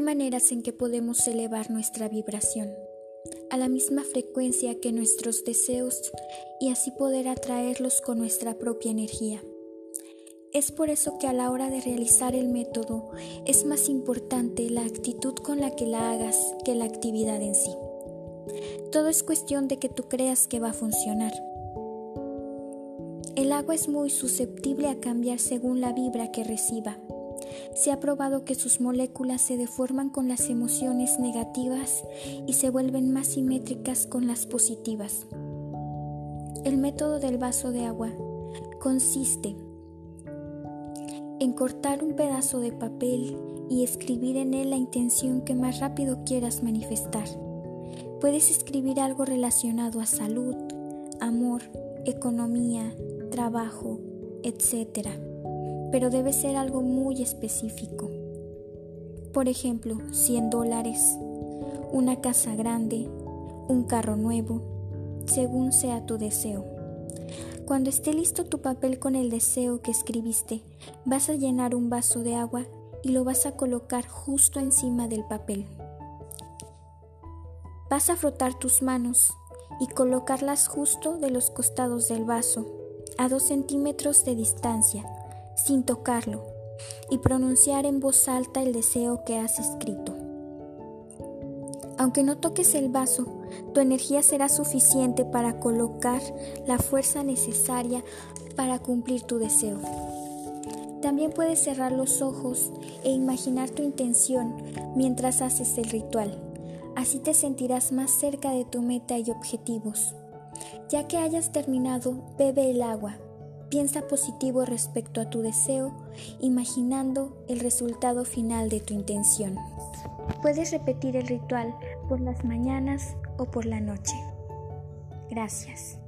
maneras en que podemos elevar nuestra vibración a la misma frecuencia que nuestros deseos y así poder atraerlos con nuestra propia energía. Es por eso que a la hora de realizar el método es más importante la actitud con la que la hagas que la actividad en sí. Todo es cuestión de que tú creas que va a funcionar. El agua es muy susceptible a cambiar según la vibra que reciba. Se ha probado que sus moléculas se deforman con las emociones negativas y se vuelven más simétricas con las positivas. El método del vaso de agua consiste en cortar un pedazo de papel y escribir en él la intención que más rápido quieras manifestar. Puedes escribir algo relacionado a salud, amor, economía, trabajo, etc. Pero debe ser algo muy específico. Por ejemplo, 100 dólares, una casa grande, un carro nuevo, según sea tu deseo. Cuando esté listo tu papel con el deseo que escribiste, vas a llenar un vaso de agua y lo vas a colocar justo encima del papel. Vas a frotar tus manos y colocarlas justo de los costados del vaso, a dos centímetros de distancia, sin tocarlo, y pronunciar en voz alta el deseo que has escrito. Aunque no toques el vaso, tu energía será suficiente para colocar la fuerza necesaria para cumplir tu deseo. También puedes cerrar los ojos e imaginar tu intención mientras haces el ritual. Así te sentirás más cerca de tu meta y objetivos. Ya que hayas terminado, bebe el agua. Piensa positivo respecto a tu deseo, imaginando el resultado final de tu intención. Puedes repetir el ritual por las mañanas o por la noche. Gracias.